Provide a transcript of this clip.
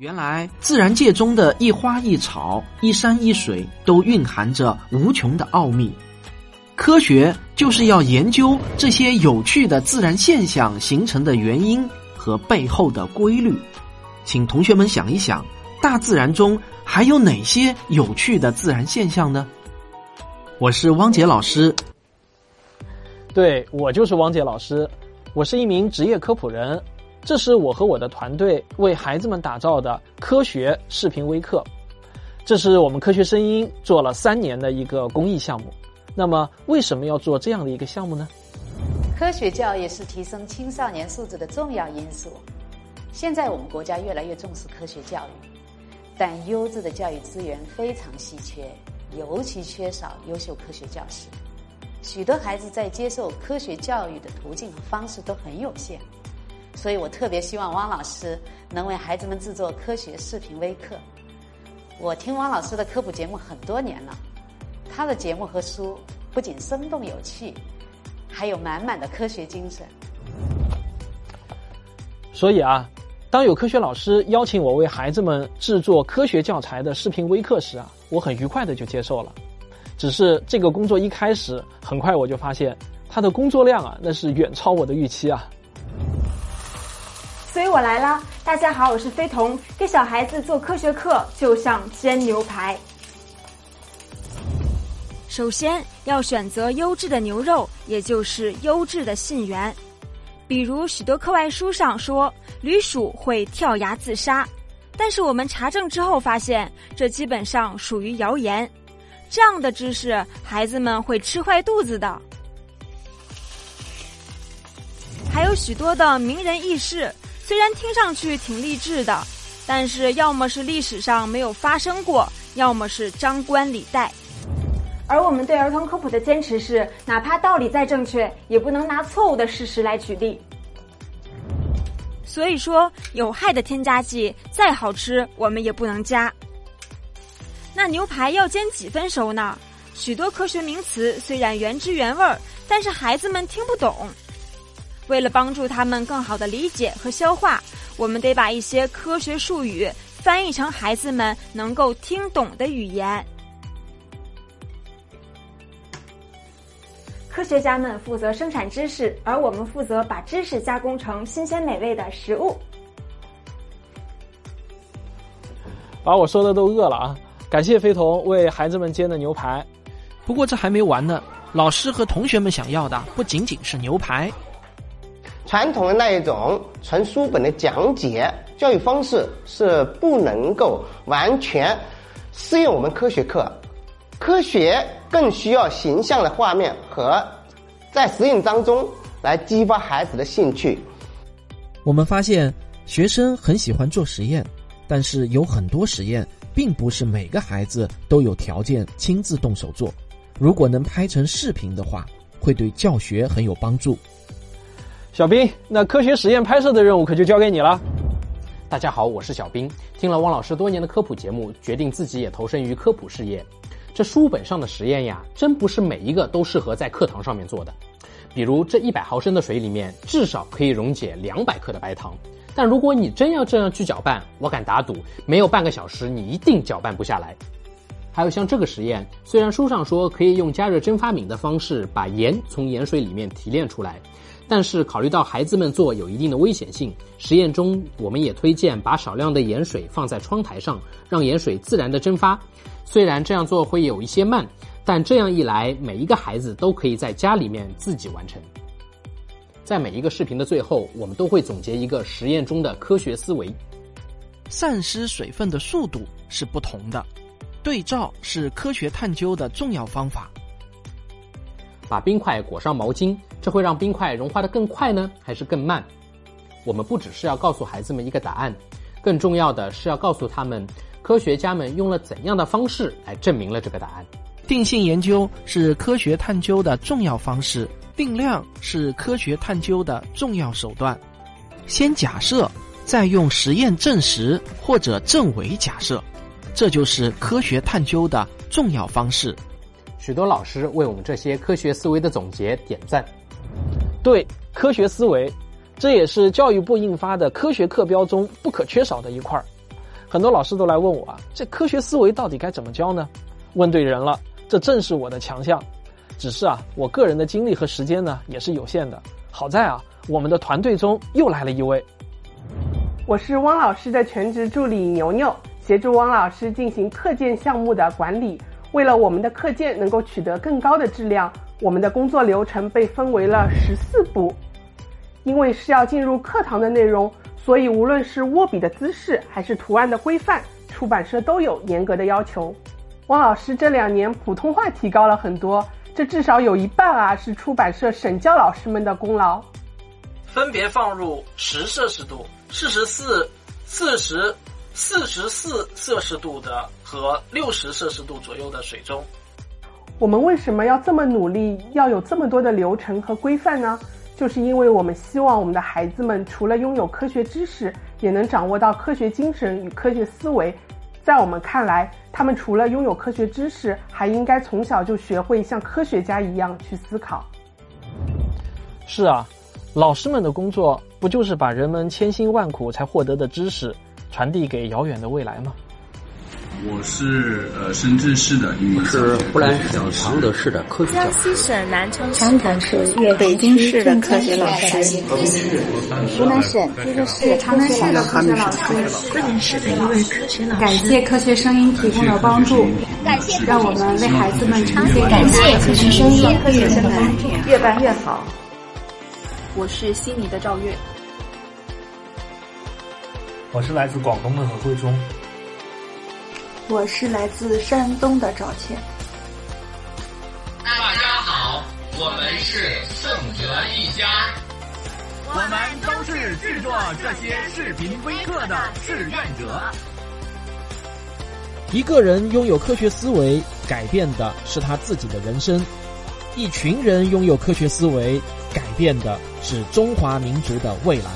原来，自然界中的一花一草、一山一水，都蕴含着无穷的奥秘。科学就是要研究这些有趣的自然现象形成的原因和背后的规律。请同学们想一想，大自然中还有哪些有趣的自然现象呢？我是汪杰老师。对，我就是汪杰老师，我是一名职业科普人。这是我和我的团队为孩子们打造的科学视频微课，这是我们科学声音做了三年的一个公益项目。那么，为什么要做这样的一个项目呢？科学教育是提升青少年素质的重要因素。现在我们国家越来越重视科学教育，但优质的教育资源非常稀缺，尤其缺少优秀科学教师。许多孩子在接受科学教育的途径和方式都很有限。所以我特别希望汪老师能为孩子们制作科学视频微课。我听汪老师的科普节目很多年了，他的节目和书不仅生动有趣，还有满满的科学精神。所以啊，当有科学老师邀请我为孩子们制作科学教材的视频微课时啊，我很愉快的就接受了。只是这个工作一开始，很快我就发现他的工作量啊，那是远超我的预期啊。所以我来了，大家好，我是飞彤。给小孩子做科学课，就像煎牛排。首先要选择优质的牛肉，也就是优质的信源。比如许多课外书上说驴鼠会跳崖自杀，但是我们查证之后发现，这基本上属于谣言。这样的知识，孩子们会吃坏肚子的。还有许多的名人轶事。虽然听上去挺励志的，但是要么是历史上没有发生过，要么是张冠李戴。而我们对儿童科普的坚持是，哪怕道理再正确，也不能拿错误的事实来举例。所以说，有害的添加剂再好吃，我们也不能加。那牛排要煎几分熟呢？许多科学名词虽然原汁原味儿，但是孩子们听不懂。为了帮助他们更好的理解和消化，我们得把一些科学术语翻译成孩子们能够听懂的语言。科学家们负责生产知识，而我们负责把知识加工成新鲜美味的食物。把我说的都饿了啊！感谢飞童为孩子们煎的牛排。不过这还没完呢，老师和同学们想要的不仅仅是牛排。传统的那一种纯书本的讲解教育方式是不能够完全适应我们科学课，科学更需要形象的画面和在实验当中来激发孩子的兴趣。我们发现学生很喜欢做实验，但是有很多实验并不是每个孩子都有条件亲自动手做。如果能拍成视频的话，会对教学很有帮助。小兵，那科学实验拍摄的任务可就交给你了。大家好，我是小兵。听了汪老师多年的科普节目，决定自己也投身于科普事业。这书本上的实验呀，真不是每一个都适合在课堂上面做的。比如这一百毫升的水里面，至少可以溶解两百克的白糖。但如果你真要这样去搅拌，我敢打赌，没有半个小时，你一定搅拌不下来。还有像这个实验，虽然书上说可以用加热蒸发皿的方式把盐从盐水里面提炼出来。但是考虑到孩子们做有一定的危险性，实验中我们也推荐把少量的盐水放在窗台上，让盐水自然的蒸发。虽然这样做会有一些慢，但这样一来，每一个孩子都可以在家里面自己完成。在每一个视频的最后，我们都会总结一个实验中的科学思维。散失水分的速度是不同的，对照是科学探究的重要方法。把冰块裹上毛巾，这会让冰块融化的更快呢，还是更慢？我们不只是要告诉孩子们一个答案，更重要的是要告诉他们，科学家们用了怎样的方式来证明了这个答案。定性研究是科学探究的重要方式，定量是科学探究的重要手段。先假设，再用实验证实或者证伪假设，这就是科学探究的重要方式。许多老师为我们这些科学思维的总结点赞。对，科学思维，这也是教育部印发的科学课标中不可缺少的一块儿。很多老师都来问我啊，这科学思维到底该怎么教呢？问对人了，这正是我的强项。只是啊，我个人的精力和时间呢也是有限的。好在啊，我们的团队中又来了一位。我是汪老师的全职助理牛牛，协助汪老师进行课件项目的管理。为了我们的课件能够取得更高的质量，我们的工作流程被分为了十四步。因为是要进入课堂的内容，所以无论是握笔的姿势还是图案的规范，出版社都有严格的要求。汪老师这两年普通话提高了很多。这至少有一半啊，是出版社审教老师们的功劳。分别放入十摄氏度、四十四、四十、四十四摄氏度的和六十摄氏度左右的水中。我们为什么要这么努力，要有这么多的流程和规范呢？就是因为我们希望我们的孩子们除了拥有科学知识，也能掌握到科学精神与科学思维。在我们看来，他们除了拥有科学知识，还应该从小就学会像科学家一样去思考。是啊，老师们的工作不就是把人们千辛万苦才获得的知识传递给遥远的未来吗？我是呃深圳市的一名是湖南省常德市的科学江西省南昌市的市北京市的科学老师，湖南省这个是长南市的科学老师，桂林市的一位科学老师。感谢科学声音提供的帮助，感谢让我们为孩子们呈现感谢科学声音。科学的帮助，越办越好。我是悉尼的赵月，我是来自广东的何慧忠。我是来自山东的赵倩。大家好，我们是圣哲一家，我们都是制作这些视频微课的志愿者。一个人拥有科学思维，改变的是他自己的人生；一群人拥有科学思维，改变的是中华民族的未来。